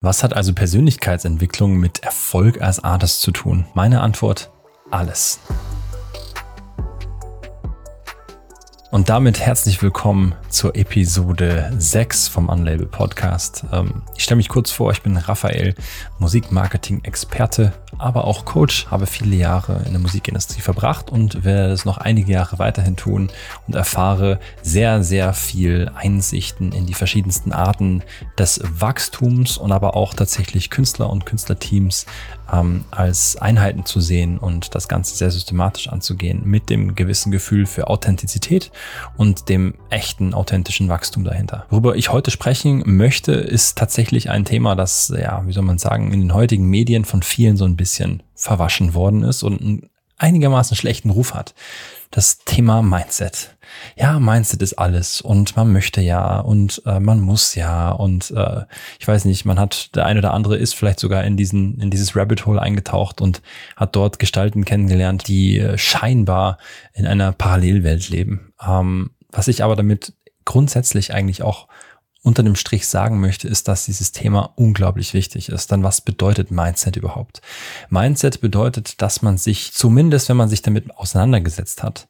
Was hat also Persönlichkeitsentwicklung mit Erfolg als Artist zu tun? Meine Antwort, alles. Und damit herzlich willkommen zur Episode 6 vom Unlabel Podcast. Ähm, ich stelle mich kurz vor, ich bin Raphael, Musikmarketing-Experte, aber auch Coach, habe viele Jahre in der Musikindustrie verbracht und werde es noch einige Jahre weiterhin tun und erfahre sehr, sehr viel Einsichten in die verschiedensten Arten des Wachstums und aber auch tatsächlich Künstler und Künstlerteams ähm, als Einheiten zu sehen und das Ganze sehr systematisch anzugehen mit dem gewissen Gefühl für Authentizität und dem echten, authentischen Wachstum dahinter. Worüber ich heute sprechen möchte, ist tatsächlich ein Thema, das, ja, wie soll man sagen, in den heutigen Medien von vielen so ein bisschen verwaschen worden ist und einen einigermaßen schlechten Ruf hat. Das Thema Mindset. Ja, Mindset ist alles und man möchte ja und äh, man muss ja und äh, ich weiß nicht, man hat der eine oder andere ist vielleicht sogar in diesen in dieses Rabbit Hole eingetaucht und hat dort Gestalten kennengelernt, die äh, scheinbar in einer Parallelwelt leben. Ähm, was ich aber damit grundsätzlich eigentlich auch unter dem Strich sagen möchte, ist, dass dieses Thema unglaublich wichtig ist. Dann was bedeutet Mindset überhaupt? Mindset bedeutet, dass man sich, zumindest wenn man sich damit auseinandergesetzt hat,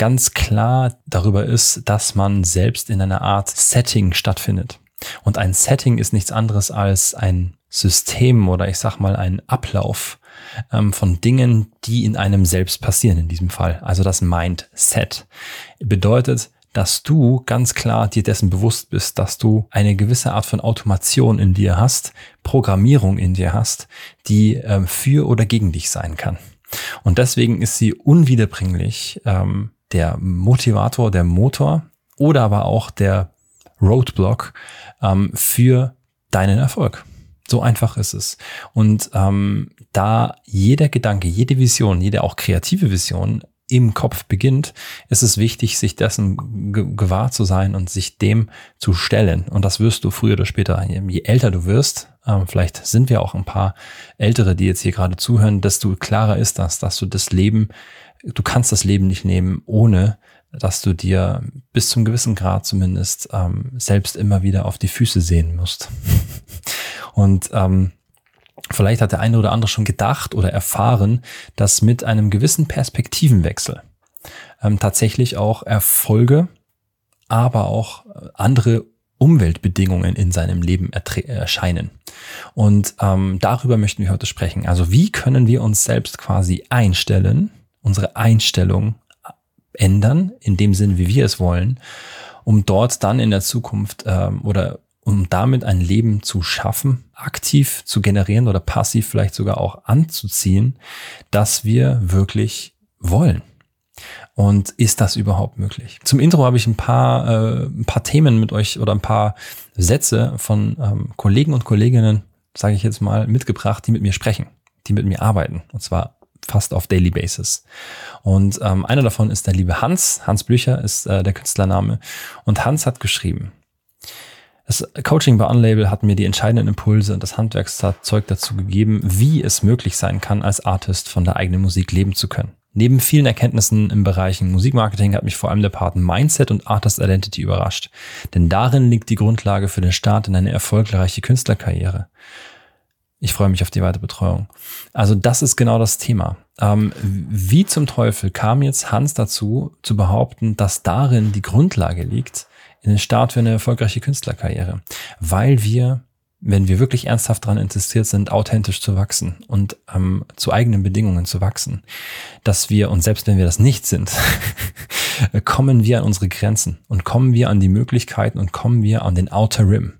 ganz klar darüber ist, dass man selbst in einer Art Setting stattfindet. Und ein Setting ist nichts anderes als ein System oder ich sag mal ein Ablauf ähm, von Dingen, die in einem selbst passieren in diesem Fall. Also das Mindset bedeutet, dass du ganz klar dir dessen bewusst bist, dass du eine gewisse Art von Automation in dir hast, Programmierung in dir hast, die ähm, für oder gegen dich sein kann. Und deswegen ist sie unwiederbringlich ähm, der Motivator, der Motor oder aber auch der Roadblock ähm, für deinen Erfolg. So einfach ist es. Und ähm, da jeder Gedanke, jede Vision, jede auch kreative Vision im Kopf beginnt, ist es wichtig, sich dessen gewahr zu sein und sich dem zu stellen. Und das wirst du früher oder später, je älter du wirst, vielleicht sind wir auch ein paar Ältere, die jetzt hier gerade zuhören, desto klarer ist das, dass du das Leben, du kannst das Leben nicht nehmen, ohne dass du dir bis zum gewissen Grad zumindest ähm, selbst immer wieder auf die Füße sehen musst. und ähm, Vielleicht hat der eine oder andere schon gedacht oder erfahren, dass mit einem gewissen Perspektivenwechsel ähm, tatsächlich auch Erfolge, aber auch äh, andere Umweltbedingungen in seinem Leben erscheinen. Und ähm, darüber möchten wir heute sprechen. Also wie können wir uns selbst quasi einstellen, unsere Einstellung ändern, in dem Sinn, wie wir es wollen, um dort dann in der Zukunft ähm, oder um damit ein Leben zu schaffen, aktiv zu generieren oder passiv vielleicht sogar auch anzuziehen, dass wir wirklich wollen. Und ist das überhaupt möglich? Zum Intro habe ich ein paar, äh, ein paar Themen mit euch oder ein paar Sätze von ähm, Kollegen und Kolleginnen, sage ich jetzt mal, mitgebracht, die mit mir sprechen, die mit mir arbeiten. Und zwar fast auf Daily Basis. Und ähm, einer davon ist der liebe Hans. Hans Blücher ist äh, der Künstlername. Und Hans hat geschrieben, das Coaching bei Unlabel hat mir die entscheidenden Impulse und das Handwerkszeug dazu gegeben, wie es möglich sein kann, als Artist von der eigenen Musik leben zu können. Neben vielen Erkenntnissen im Bereich Musikmarketing hat mich vor allem der Part Mindset und Artist Identity überrascht. Denn darin liegt die Grundlage für den Start in eine erfolgreiche Künstlerkarriere. Ich freue mich auf die weitere Betreuung. Also das ist genau das Thema. Ähm, wie zum Teufel kam jetzt Hans dazu, zu behaupten, dass darin die Grundlage liegt, in den Start für eine erfolgreiche Künstlerkarriere, weil wir, wenn wir wirklich ernsthaft daran interessiert sind, authentisch zu wachsen und ähm, zu eigenen Bedingungen zu wachsen, dass wir, und selbst wenn wir das nicht sind, kommen wir an unsere Grenzen und kommen wir an die Möglichkeiten und kommen wir an den Outer Rim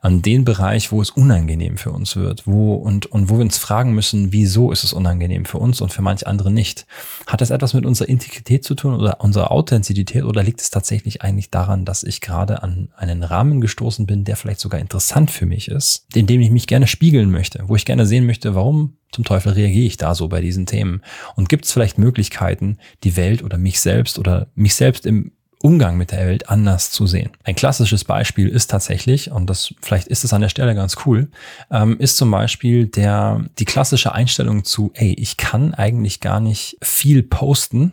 an den Bereich, wo es unangenehm für uns wird, wo und, und wo wir uns fragen müssen, wieso ist es unangenehm für uns und für manche andere nicht. Hat das etwas mit unserer Integrität zu tun oder unserer Authentizität oder liegt es tatsächlich eigentlich daran, dass ich gerade an einen Rahmen gestoßen bin, der vielleicht sogar interessant für mich ist, in dem ich mich gerne spiegeln möchte, wo ich gerne sehen möchte, warum zum Teufel reagiere ich da so bei diesen Themen? Und gibt es vielleicht Möglichkeiten, die Welt oder mich selbst oder mich selbst im Umgang mit der Welt anders zu sehen. Ein klassisches Beispiel ist tatsächlich, und das vielleicht ist es an der Stelle ganz cool, ähm, ist zum Beispiel der die klassische Einstellung zu, ey, ich kann eigentlich gar nicht viel posten,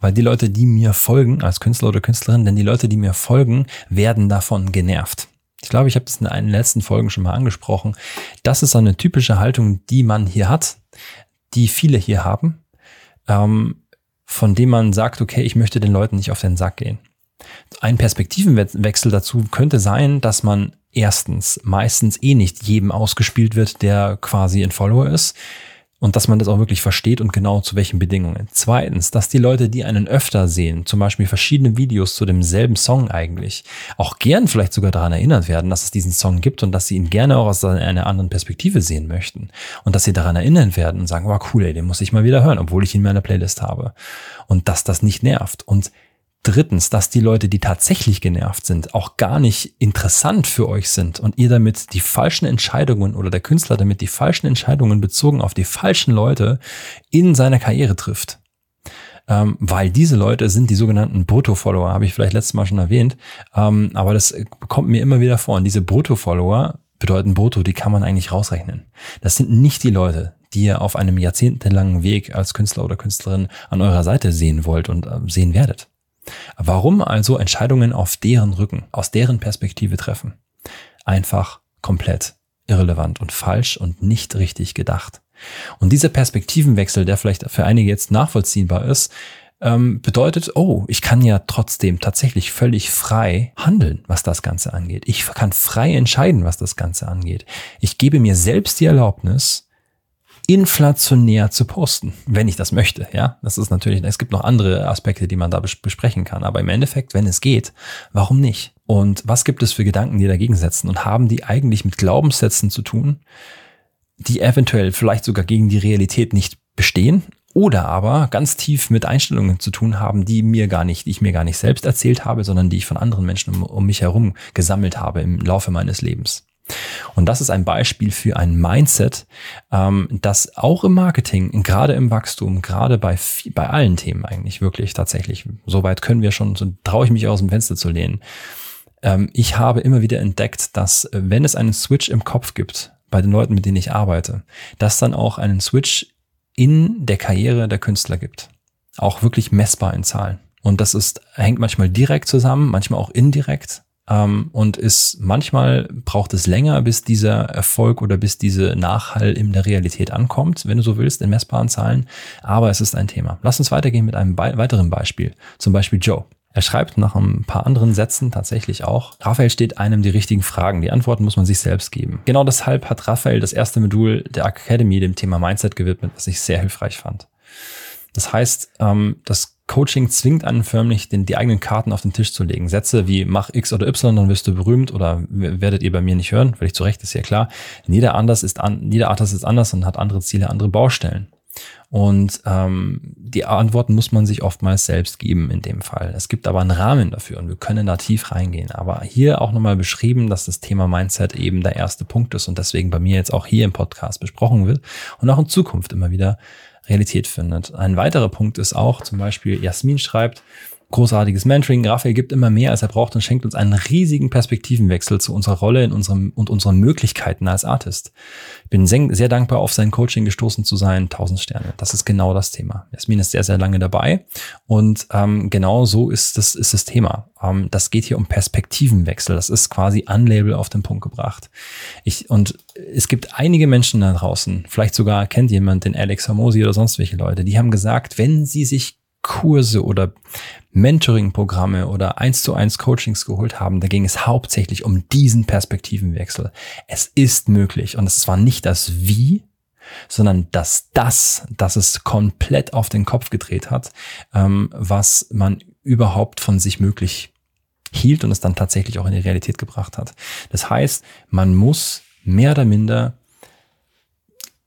weil die Leute, die mir folgen als Künstler oder Künstlerin, denn die Leute, die mir folgen, werden davon genervt. Ich glaube, ich habe das in einen letzten Folgen schon mal angesprochen. Das ist eine typische Haltung, die man hier hat, die viele hier haben, ähm, von dem man sagt, okay, ich möchte den Leuten nicht auf den Sack gehen. Ein Perspektivenwechsel dazu könnte sein, dass man erstens meistens eh nicht jedem ausgespielt wird, der quasi ein Follower ist und dass man das auch wirklich versteht und genau zu welchen Bedingungen. Zweitens, dass die Leute, die einen öfter sehen, zum Beispiel verschiedene Videos zu demselben Song eigentlich, auch gern vielleicht sogar daran erinnert werden, dass es diesen Song gibt und dass sie ihn gerne auch aus einer anderen Perspektive sehen möchten. Und dass sie daran erinnern werden und sagen, wow, cool, ey, den muss ich mal wieder hören, obwohl ich ihn in meiner Playlist habe. Und dass das nicht nervt. Und Drittens, dass die Leute, die tatsächlich genervt sind, auch gar nicht interessant für euch sind und ihr damit die falschen Entscheidungen oder der Künstler damit die falschen Entscheidungen bezogen auf die falschen Leute in seiner Karriere trifft. Ähm, weil diese Leute sind die sogenannten Brutto-Follower, habe ich vielleicht letztes Mal schon erwähnt, ähm, aber das kommt mir immer wieder vor. Und diese Brutto-Follower bedeuten Brutto, die kann man eigentlich rausrechnen. Das sind nicht die Leute, die ihr auf einem jahrzehntelangen Weg als Künstler oder Künstlerin an eurer Seite sehen wollt und äh, sehen werdet. Warum also Entscheidungen auf deren Rücken, aus deren Perspektive treffen? Einfach komplett irrelevant und falsch und nicht richtig gedacht. Und dieser Perspektivenwechsel, der vielleicht für einige jetzt nachvollziehbar ist, ähm, bedeutet, oh, ich kann ja trotzdem tatsächlich völlig frei handeln, was das Ganze angeht. Ich kann frei entscheiden, was das Ganze angeht. Ich gebe mir selbst die Erlaubnis, inflationär zu posten, wenn ich das möchte. Ja, das ist natürlich, es gibt noch andere Aspekte, die man da besprechen kann. Aber im Endeffekt, wenn es geht, warum nicht? Und was gibt es für Gedanken, die dagegen setzen? Und haben die eigentlich mit Glaubenssätzen zu tun, die eventuell vielleicht sogar gegen die Realität nicht bestehen? Oder aber ganz tief mit Einstellungen zu tun haben, die mir gar nicht, die ich mir gar nicht selbst erzählt habe, sondern die ich von anderen Menschen um, um mich herum gesammelt habe im Laufe meines Lebens. Und das ist ein Beispiel für ein Mindset, ähm, das auch im Marketing, gerade im Wachstum, gerade bei, bei allen Themen eigentlich wirklich tatsächlich, soweit können wir schon, so traue ich mich aus dem Fenster zu lehnen. Ähm, ich habe immer wieder entdeckt, dass äh, wenn es einen Switch im Kopf gibt, bei den Leuten, mit denen ich arbeite, dass dann auch einen Switch in der Karriere der Künstler gibt. Auch wirklich messbar in Zahlen. Und das ist, hängt manchmal direkt zusammen, manchmal auch indirekt und ist manchmal braucht es länger, bis dieser Erfolg oder bis diese Nachhall in der Realität ankommt, wenn du so willst, in messbaren Zahlen. Aber es ist ein Thema. Lass uns weitergehen mit einem weiteren Beispiel. Zum Beispiel Joe. Er schreibt nach ein paar anderen Sätzen tatsächlich auch, Raphael steht einem die richtigen Fragen. Die Antworten muss man sich selbst geben. Genau deshalb hat Raphael das erste Modul der Academy dem Thema Mindset gewidmet, was ich sehr hilfreich fand. Das heißt, ähm, das Coaching zwingt einen förmlich, den, die eigenen Karten auf den Tisch zu legen. Sätze wie mach X oder Y, dann wirst du berühmt oder werdet ihr bei mir nicht hören, völlig zu Recht, ist ja klar. Jeder anders ist an, jeder Artist ist anders und hat andere Ziele, andere Baustellen. Und ähm, die Antworten muss man sich oftmals selbst geben in dem Fall. Es gibt aber einen Rahmen dafür und wir können da tief reingehen. Aber hier auch nochmal beschrieben, dass das Thema Mindset eben der erste Punkt ist und deswegen bei mir jetzt auch hier im Podcast besprochen wird und auch in Zukunft immer wieder Realität findet. Ein weiterer Punkt ist auch, zum Beispiel Jasmin schreibt, großartiges Mentoring. Raphael gibt immer mehr, als er braucht und schenkt uns einen riesigen Perspektivenwechsel zu unserer Rolle in unserem und unseren Möglichkeiten als Artist. Ich bin sehr dankbar, auf sein Coaching gestoßen zu sein. 1000 Sterne. Das ist genau das Thema. Jasmin ist sehr, sehr lange dabei und ähm, genau so ist das, ist das Thema. Ähm, das geht hier um Perspektivenwechsel. Das ist quasi Unlabel auf den Punkt gebracht. Ich, und es gibt einige Menschen da draußen, vielleicht sogar kennt jemand den Alex Hormosi oder sonst welche Leute, die haben gesagt, wenn sie sich Kurse oder Mentoring-Programme oder eins zu eins Coachings geholt haben, da ging es hauptsächlich um diesen Perspektivenwechsel. Es ist möglich und es war nicht das Wie, sondern das das, das es komplett auf den Kopf gedreht hat, ähm, was man überhaupt von sich möglich hielt und es dann tatsächlich auch in die Realität gebracht hat. Das heißt, man muss mehr oder minder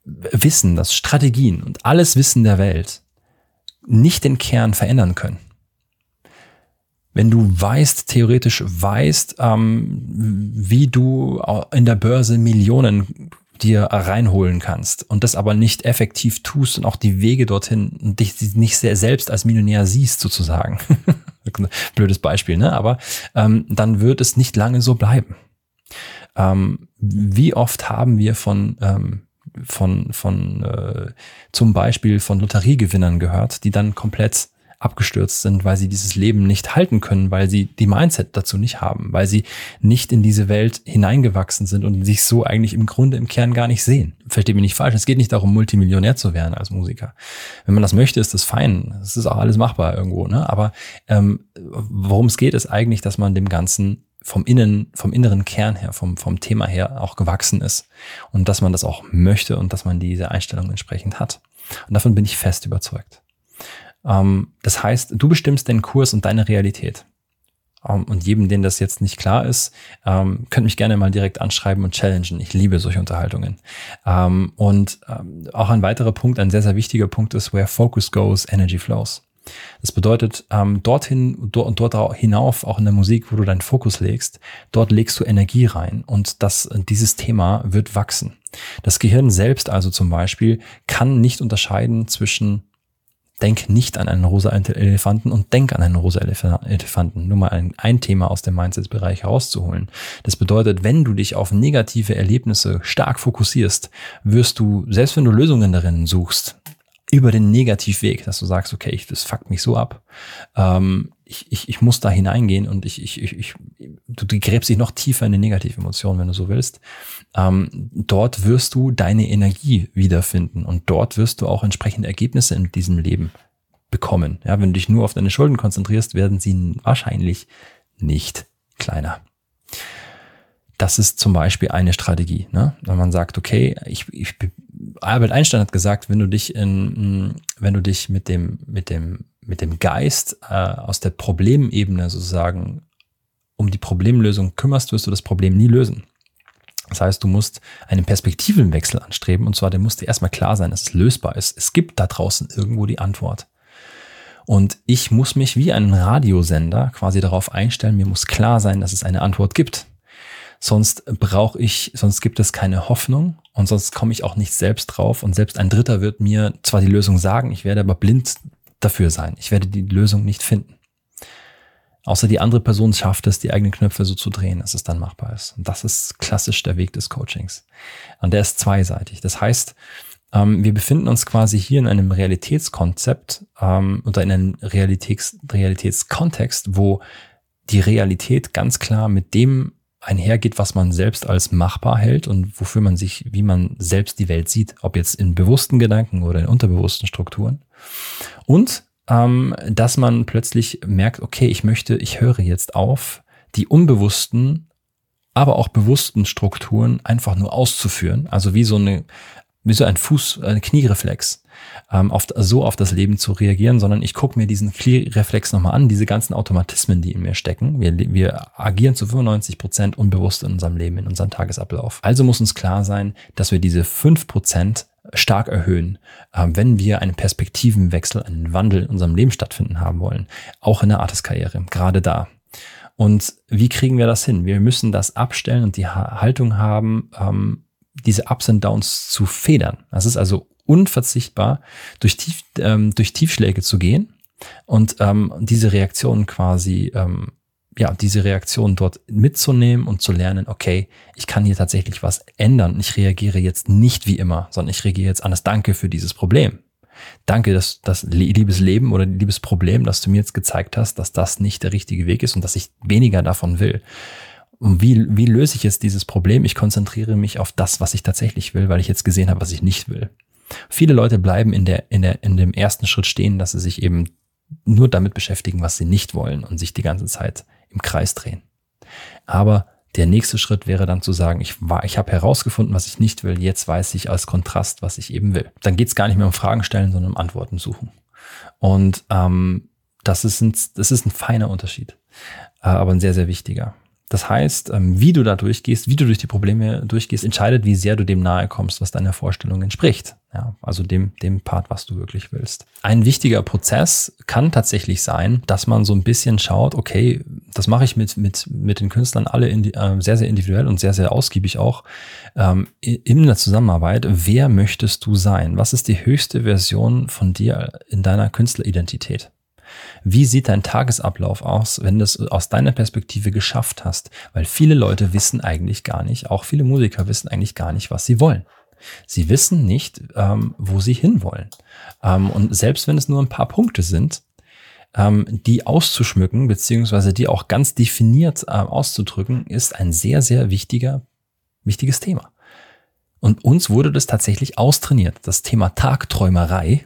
wissen, dass Strategien und alles Wissen der Welt nicht den Kern verändern können. Wenn du weißt, theoretisch weißt, ähm, wie du in der Börse Millionen dir reinholen kannst und das aber nicht effektiv tust und auch die Wege dorthin und dich nicht sehr selbst als Millionär siehst sozusagen. Blödes Beispiel, ne? Aber ähm, dann wird es nicht lange so bleiben. Ähm, wie oft haben wir von ähm, von, von äh, zum Beispiel von Lotteriegewinnern gehört, die dann komplett abgestürzt sind, weil sie dieses Leben nicht halten können, weil sie die Mindset dazu nicht haben, weil sie nicht in diese Welt hineingewachsen sind und sich so eigentlich im Grunde im Kern gar nicht sehen. Versteht mich nicht falsch, es geht nicht darum, Multimillionär zu werden als Musiker. Wenn man das möchte, ist das fein. Es ist auch alles machbar irgendwo, ne? Aber ähm, worum es geht, ist eigentlich, dass man dem Ganzen vom Innen, vom inneren Kern her, vom, vom Thema her auch gewachsen ist. Und dass man das auch möchte und dass man diese Einstellung entsprechend hat. Und davon bin ich fest überzeugt. Ähm, das heißt, du bestimmst den Kurs und deine Realität. Ähm, und jedem, den das jetzt nicht klar ist, ähm, könnt mich gerne mal direkt anschreiben und challengen. Ich liebe solche Unterhaltungen. Ähm, und auch ein weiterer Punkt, ein sehr, sehr wichtiger Punkt ist, where focus goes, energy flows. Das bedeutet, ähm, dorthin dort, und dort hinauf, auch in der Musik, wo du deinen Fokus legst, dort legst du Energie rein und das, dieses Thema wird wachsen. Das Gehirn selbst also zum Beispiel kann nicht unterscheiden zwischen Denk nicht an einen rosa Elefanten und denk an einen rosa Elefanten. Nur mal ein, ein Thema aus dem Mindset-Bereich herauszuholen. Das bedeutet, wenn du dich auf negative Erlebnisse stark fokussierst, wirst du, selbst wenn du Lösungen darin suchst, über den Negativweg, dass du sagst, okay, ich, das fuckt mich so ab. Ähm, ich, ich, ich muss da hineingehen und ich, ich, ich, ich du, gräbst dich noch tiefer in die negative Emotion, wenn du so willst. Ähm, dort wirst du deine Energie wiederfinden und dort wirst du auch entsprechende Ergebnisse in diesem Leben bekommen. Ja, wenn du dich nur auf deine Schulden konzentrierst, werden sie wahrscheinlich nicht kleiner. Das ist zum Beispiel eine Strategie. Ne? Wenn man sagt, okay, ich, ich, Albert Einstein hat gesagt, wenn du dich in, wenn du dich mit dem, mit dem, mit dem Geist äh, aus der Problemebene sozusagen um die Problemlösung kümmerst, wirst du das Problem nie lösen. Das heißt, du musst einen Perspektivenwechsel anstreben und zwar, der muss dir erstmal klar sein, dass es lösbar ist. Es gibt da draußen irgendwo die Antwort. Und ich muss mich wie ein Radiosender quasi darauf einstellen, mir muss klar sein, dass es eine Antwort gibt. Sonst brauche ich, sonst gibt es keine Hoffnung und sonst komme ich auch nicht selbst drauf und selbst ein Dritter wird mir zwar die Lösung sagen, ich werde aber blind dafür sein. Ich werde die Lösung nicht finden. Außer die andere Person schafft es, die eigenen Knöpfe so zu drehen, dass es dann machbar ist. Und das ist klassisch der Weg des Coachings. Und der ist zweiseitig. Das heißt, ähm, wir befinden uns quasi hier in einem Realitätskonzept ähm, oder in einem Realitäts Realitätskontext, wo die Realität ganz klar mit dem einhergeht, was man selbst als machbar hält und wofür man sich, wie man selbst die Welt sieht, ob jetzt in bewussten Gedanken oder in unterbewussten Strukturen. Und ähm, dass man plötzlich merkt, okay, ich möchte, ich höre jetzt auf, die unbewussten, aber auch bewussten Strukturen einfach nur auszuführen. Also wie so eine, wie so ein Fuß, ein Kniereflex ähm, auf, so auf das Leben zu reagieren, sondern ich gucke mir diesen Reflex nochmal an, diese ganzen Automatismen, die in mir stecken. Wir, wir agieren zu 95 Prozent unbewusst in unserem Leben, in unserem Tagesablauf. Also muss uns klar sein, dass wir diese fünf Prozent stark erhöhen, äh, wenn wir einen Perspektivenwechsel, einen Wandel in unserem Leben stattfinden haben wollen. Auch in der Artistkarriere, gerade da. Und wie kriegen wir das hin? Wir müssen das abstellen und die Haltung haben, ähm, diese Ups und Downs zu federn. Das ist also unverzichtbar, durch, Tief, ähm, durch Tiefschläge zu gehen und ähm, diese Reaktionen quasi, ähm, ja, diese Reaktionen dort mitzunehmen und zu lernen, okay, ich kann hier tatsächlich was ändern. Ich reagiere jetzt nicht wie immer, sondern ich reagiere jetzt anders. Danke für dieses Problem. Danke, dass das liebes Leben oder liebes Problem, dass du mir jetzt gezeigt hast, dass das nicht der richtige Weg ist und dass ich weniger davon will. Wie, wie löse ich jetzt dieses Problem? Ich konzentriere mich auf das, was ich tatsächlich will, weil ich jetzt gesehen habe, was ich nicht will. Viele Leute bleiben in der, in der, in dem ersten Schritt stehen, dass sie sich eben nur damit beschäftigen, was sie nicht wollen und sich die ganze Zeit im Kreis drehen. Aber der nächste Schritt wäre dann zu sagen, ich ich habe herausgefunden, was ich nicht will, jetzt weiß ich als Kontrast, was ich eben will. Dann geht es gar nicht mehr um Fragen stellen, sondern um Antworten suchen. Und ähm, das, ist ein, das ist ein feiner Unterschied, äh, aber ein sehr, sehr wichtiger. Das heißt, ähm, wie du da durchgehst, wie du durch die Probleme durchgehst, entscheidet, wie sehr du dem nahe kommst, was deiner Vorstellung entspricht. Ja, also dem, dem Part, was du wirklich willst. Ein wichtiger Prozess kann tatsächlich sein, dass man so ein bisschen schaut, okay, das mache ich mit, mit, mit den Künstlern alle in, äh, sehr, sehr individuell und sehr, sehr ausgiebig auch ähm, in der Zusammenarbeit. Wer möchtest du sein? Was ist die höchste Version von dir in deiner Künstleridentität? Wie sieht dein Tagesablauf aus, wenn du es aus deiner Perspektive geschafft hast? Weil viele Leute wissen eigentlich gar nicht, auch viele Musiker wissen eigentlich gar nicht, was sie wollen. Sie wissen nicht, ähm, wo sie hinwollen. Ähm, und selbst wenn es nur ein paar Punkte sind, ähm, die auszuschmücken, beziehungsweise die auch ganz definiert äh, auszudrücken, ist ein sehr, sehr wichtiger, wichtiges Thema. Und uns wurde das tatsächlich austrainiert. Das Thema Tagträumerei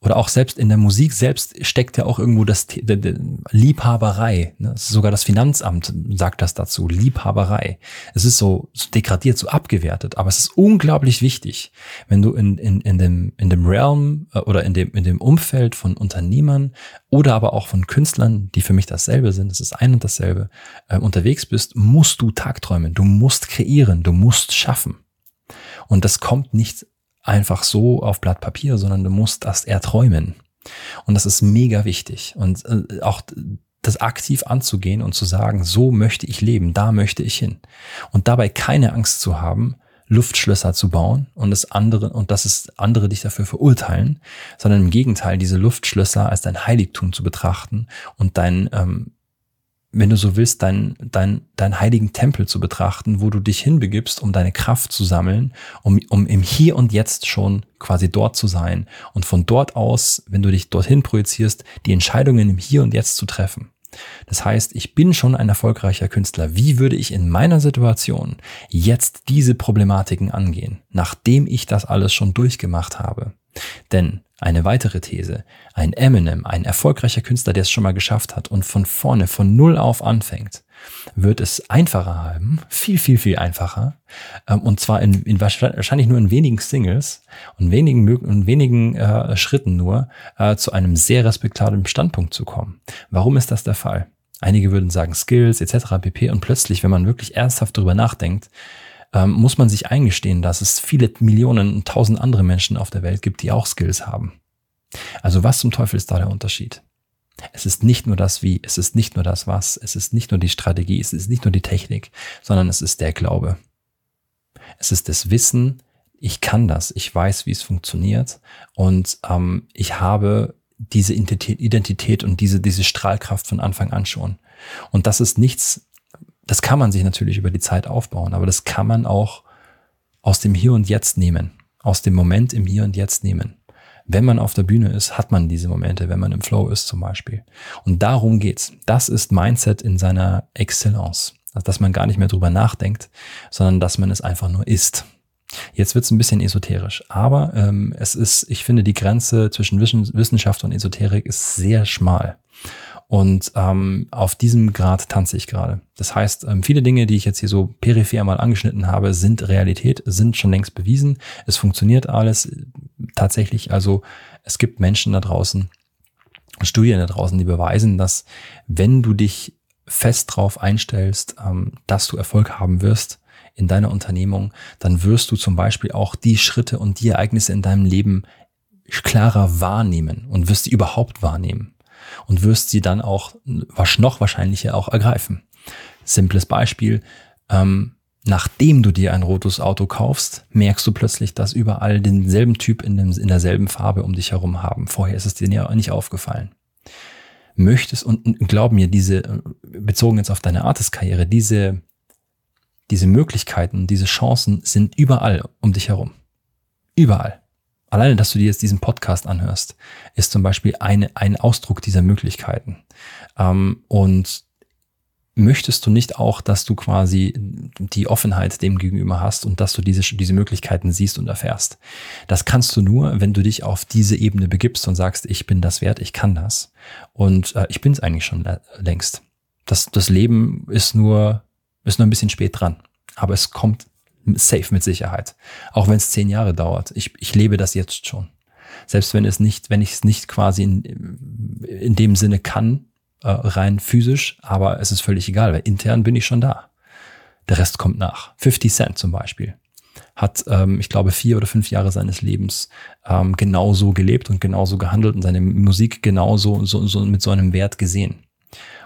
oder auch selbst in der Musik selbst steckt ja auch irgendwo das die, die Liebhaberei. Ne? Sogar das Finanzamt sagt das dazu. Liebhaberei. Es ist so, so degradiert, so abgewertet, aber es ist unglaublich wichtig, wenn du in, in, in, dem, in dem Realm äh, oder in dem, in dem Umfeld von Unternehmern oder aber auch von Künstlern, die für mich dasselbe sind, es ist ein und dasselbe, äh, unterwegs bist, musst du tagträumen. Du musst kreieren, du musst schaffen. Und das kommt nicht einfach so auf Blatt Papier, sondern du musst das erträumen. Und das ist mega wichtig. Und äh, auch das aktiv anzugehen und zu sagen, so möchte ich leben, da möchte ich hin. Und dabei keine Angst zu haben, Luftschlösser zu bauen und das andere, und dass es andere dich dafür verurteilen, sondern im Gegenteil, diese Luftschlösser als dein Heiligtum zu betrachten und dein ähm, wenn du so willst, dein, dein, dein heiligen Tempel zu betrachten, wo du dich hinbegibst, um deine Kraft zu sammeln, um, um im Hier und Jetzt schon quasi dort zu sein und von dort aus, wenn du dich dorthin projizierst, die Entscheidungen im Hier und Jetzt zu treffen. Das heißt, ich bin schon ein erfolgreicher Künstler. Wie würde ich in meiner Situation jetzt diese Problematiken angehen, nachdem ich das alles schon durchgemacht habe? Denn eine weitere These, ein Eminem, ein erfolgreicher Künstler, der es schon mal geschafft hat und von vorne, von Null auf anfängt, wird es einfacher haben, viel, viel, viel einfacher, ähm, und zwar in, in wahrscheinlich nur in wenigen Singles und wenigen, in wenigen äh, Schritten nur, äh, zu einem sehr respektablen Standpunkt zu kommen. Warum ist das der Fall? Einige würden sagen Skills etc. pp. Und plötzlich, wenn man wirklich ernsthaft darüber nachdenkt, ähm, muss man sich eingestehen, dass es viele Millionen, tausend andere Menschen auf der Welt gibt, die auch Skills haben. Also was zum Teufel ist da der Unterschied? Es ist nicht nur das Wie, es ist nicht nur das Was, es ist nicht nur die Strategie, es ist nicht nur die Technik, sondern es ist der Glaube. Es ist das Wissen, ich kann das, ich weiß, wie es funktioniert und ähm, ich habe diese Identität und diese, diese Strahlkraft von Anfang an schon. Und das ist nichts, das kann man sich natürlich über die Zeit aufbauen, aber das kann man auch aus dem Hier und Jetzt nehmen, aus dem Moment im Hier und Jetzt nehmen. Wenn man auf der Bühne ist, hat man diese Momente, wenn man im Flow ist zum Beispiel. Und darum geht's. Das ist Mindset in seiner Excellence. Also, dass man gar nicht mehr drüber nachdenkt, sondern dass man es einfach nur ist. Jetzt wird's ein bisschen esoterisch, aber ähm, es ist, ich finde, die Grenze zwischen Wissenschaft und Esoterik ist sehr schmal. Und ähm, auf diesem Grad tanze ich gerade. Das heißt, ähm, viele Dinge, die ich jetzt hier so peripher mal angeschnitten habe, sind Realität, sind schon längst bewiesen. Es funktioniert alles tatsächlich. Also es gibt Menschen da draußen, Studien da draußen, die beweisen, dass wenn du dich fest drauf einstellst, ähm, dass du Erfolg haben wirst in deiner Unternehmung, dann wirst du zum Beispiel auch die Schritte und die Ereignisse in deinem Leben klarer wahrnehmen und wirst sie überhaupt wahrnehmen und wirst sie dann auch noch wahrscheinlicher auch ergreifen. Simples Beispiel, ähm, nachdem du dir ein rotes Auto kaufst, merkst du plötzlich, dass überall denselben Typ in, dem, in derselben Farbe um dich herum haben. Vorher ist es dir ja nicht aufgefallen. Möchtest, und, und glaub mir, diese, bezogen jetzt auf deine Artist-Karriere, diese, diese Möglichkeiten, diese Chancen sind überall um dich herum. Überall. Alleine, dass du dir jetzt diesen Podcast anhörst, ist zum Beispiel eine, ein Ausdruck dieser Möglichkeiten. Ähm, und möchtest du nicht auch, dass du quasi die Offenheit dem gegenüber hast und dass du diese, diese Möglichkeiten siehst und erfährst? Das kannst du nur, wenn du dich auf diese Ebene begibst und sagst, ich bin das wert, ich kann das. Und äh, ich bin es eigentlich schon längst. Das, das Leben ist nur, ist nur ein bisschen spät dran. Aber es kommt safe mit Sicherheit. Auch wenn es zehn Jahre dauert. Ich, ich lebe das jetzt schon. Selbst wenn es nicht, wenn ich es nicht quasi in, in dem Sinne kann, äh, rein physisch, aber es ist völlig egal, weil intern bin ich schon da. Der Rest kommt nach. 50 Cent zum Beispiel hat, ähm, ich glaube, vier oder fünf Jahre seines Lebens ähm, genauso gelebt und genauso gehandelt und seine Musik genauso so, so mit so einem Wert gesehen.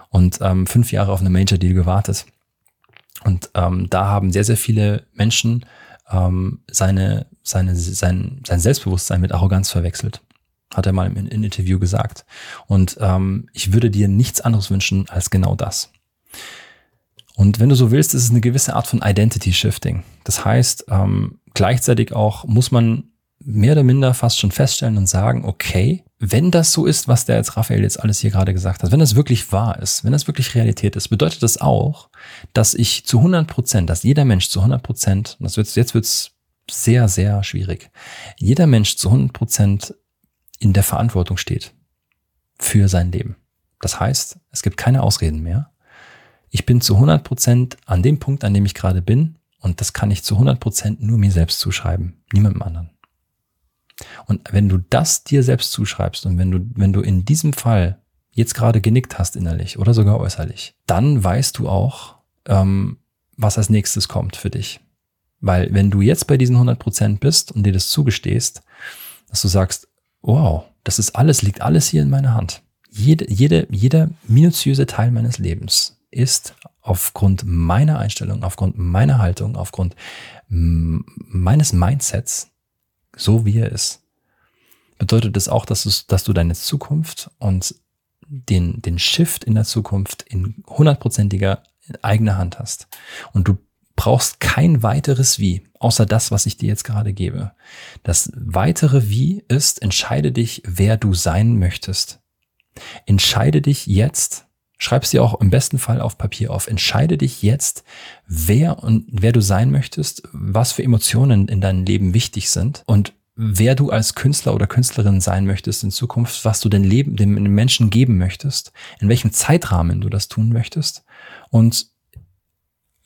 Und ähm, fünf Jahre auf eine Major Deal gewartet. Und ähm, da haben sehr, sehr viele Menschen ähm, seine, seine, sein, sein Selbstbewusstsein mit Arroganz verwechselt. Hat er mal im, im Interview gesagt. Und ähm, ich würde dir nichts anderes wünschen als genau das. Und wenn du so willst, ist es eine gewisse Art von Identity Shifting. Das heißt, ähm, gleichzeitig auch muss man mehr oder minder fast schon feststellen und sagen, okay, wenn das so ist, was der jetzt Raphael jetzt alles hier gerade gesagt hat, wenn das wirklich wahr ist, wenn das wirklich Realität ist, bedeutet das auch, dass ich zu 100 Prozent, dass jeder Mensch zu 100 Prozent, das wird, jetzt wird's sehr, sehr schwierig, jeder Mensch zu 100 Prozent in der Verantwortung steht für sein Leben. Das heißt, es gibt keine Ausreden mehr. Ich bin zu 100 Prozent an dem Punkt, an dem ich gerade bin, und das kann ich zu 100 Prozent nur mir selbst zuschreiben, niemandem anderen. Und wenn du das dir selbst zuschreibst und wenn du, wenn du in diesem Fall jetzt gerade genickt hast innerlich oder sogar äußerlich, dann weißt du auch, ähm, was als nächstes kommt für dich. Weil wenn du jetzt bei diesen 100 Prozent bist und dir das zugestehst, dass du sagst, wow, das ist alles, liegt alles hier in meiner Hand. Jede, jede, jeder minutiöse Teil meines Lebens ist aufgrund meiner Einstellung, aufgrund meiner Haltung, aufgrund meines Mindsets so wie er ist, bedeutet es auch, dass du, dass du deine Zukunft und den, den Shift in der Zukunft in hundertprozentiger eigener Hand hast. Und du brauchst kein weiteres Wie, außer das, was ich dir jetzt gerade gebe. Das weitere Wie ist, entscheide dich, wer du sein möchtest. Entscheide dich jetzt, schreib es dir auch im besten Fall auf Papier auf, entscheide dich jetzt, wer und wer du sein möchtest, was für Emotionen in deinem Leben wichtig sind und wer du als Künstler oder Künstlerin sein möchtest in Zukunft, was du den Leben, dem Menschen geben möchtest, in welchem Zeitrahmen du das tun möchtest und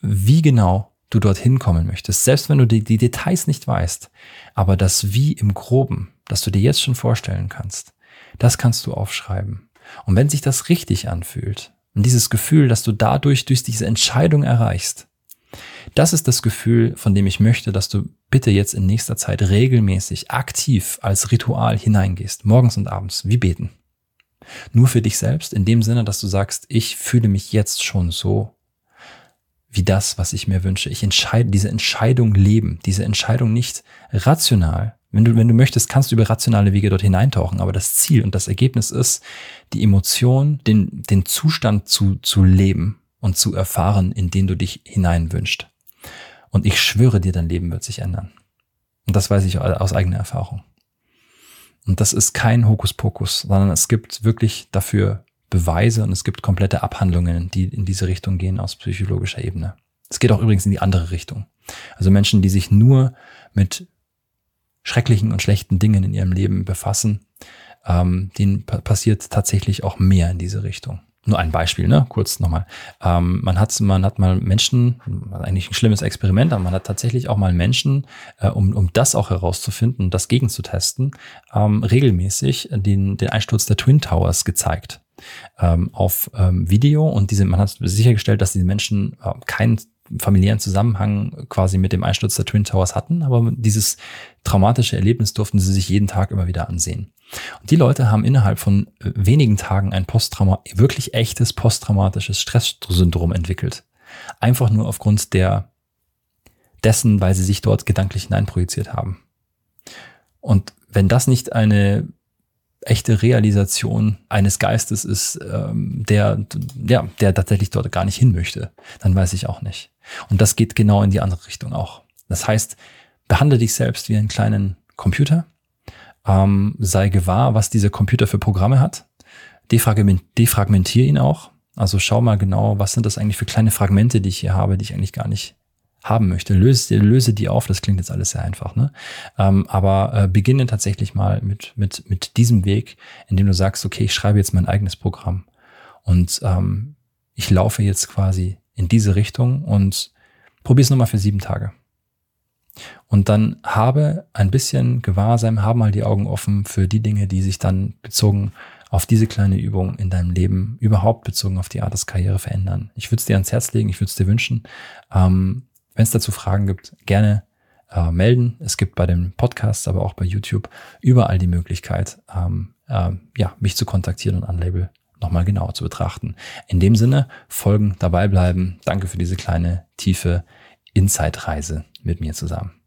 wie genau du dorthin kommen möchtest. Selbst wenn du die, die Details nicht weißt, aber das Wie im Groben, das du dir jetzt schon vorstellen kannst, das kannst du aufschreiben. Und wenn sich das richtig anfühlt und dieses Gefühl, dass du dadurch durch diese Entscheidung erreichst, das ist das Gefühl, von dem ich möchte, dass du bitte jetzt in nächster Zeit regelmäßig aktiv als Ritual hineingehst, morgens und abends, wie beten. Nur für dich selbst, in dem Sinne, dass du sagst, ich fühle mich jetzt schon so wie das, was ich mir wünsche. Ich entscheide diese Entscheidung leben, diese Entscheidung nicht rational. Wenn du, wenn du möchtest, kannst du über rationale Wege dort hineintauchen, aber das Ziel und das Ergebnis ist, die Emotion, den, den Zustand zu, zu leben und zu erfahren, in den du dich hineinwünscht. Und ich schwöre dir, dein Leben wird sich ändern. Und das weiß ich aus eigener Erfahrung. Und das ist kein Hokuspokus, sondern es gibt wirklich dafür Beweise und es gibt komplette Abhandlungen, die in diese Richtung gehen aus psychologischer Ebene. Es geht auch übrigens in die andere Richtung. Also Menschen, die sich nur mit schrecklichen und schlechten Dingen in ihrem Leben befassen, ähm, denen passiert tatsächlich auch mehr in diese Richtung nur ein Beispiel, ne? Kurz nochmal. Ähm, man hat, man hat mal Menschen, eigentlich ein schlimmes Experiment, aber man hat tatsächlich auch mal Menschen, äh, um, um das auch herauszufinden, das gegenzutesten, ähm, regelmäßig den, den Einsturz der Twin Towers gezeigt ähm, auf ähm, Video und diese, man hat sichergestellt, dass diese Menschen äh, keinen familiären Zusammenhang quasi mit dem Einsturz der Twin Towers hatten, aber dieses traumatische Erlebnis durften sie sich jeden Tag immer wieder ansehen. Und die Leute haben innerhalb von äh, wenigen Tagen ein Posttrauma, wirklich echtes posttraumatisches Stresssyndrom entwickelt. Einfach nur aufgrund der, dessen, weil sie sich dort gedanklich hineinprojiziert haben. Und wenn das nicht eine echte Realisation eines Geistes ist, ähm, der, ja, der tatsächlich dort gar nicht hin möchte, dann weiß ich auch nicht. Und das geht genau in die andere Richtung auch. Das heißt, behandle dich selbst wie einen kleinen Computer, ähm, sei gewahr, was dieser Computer für Programme hat. Defragment, defragmentier ihn auch. Also schau mal genau, was sind das eigentlich für kleine Fragmente, die ich hier habe, die ich eigentlich gar nicht haben möchte. Löse, löse die auf, das klingt jetzt alles sehr einfach, ne? Ähm, aber äh, beginne tatsächlich mal mit, mit, mit diesem Weg, indem du sagst, okay, ich schreibe jetzt mein eigenes Programm. Und ähm, ich laufe jetzt quasi in diese Richtung und probiere es nochmal für sieben Tage. Und dann habe ein bisschen Gewahrsam, habe mal die Augen offen für die Dinge, die sich dann bezogen auf diese kleine Übung in deinem Leben, überhaupt bezogen auf die Art des Karriere verändern. Ich würde es dir ans Herz legen, ich würde es dir wünschen. Ähm, Wenn es dazu Fragen gibt, gerne äh, melden. Es gibt bei dem Podcast, aber auch bei YouTube überall die Möglichkeit, ähm, äh, ja, mich zu kontaktieren und Unlabel nochmal genauer zu betrachten. In dem Sinne, folgen, dabei bleiben. Danke für diese kleine, tiefe Insight-Reise mit mir zusammen.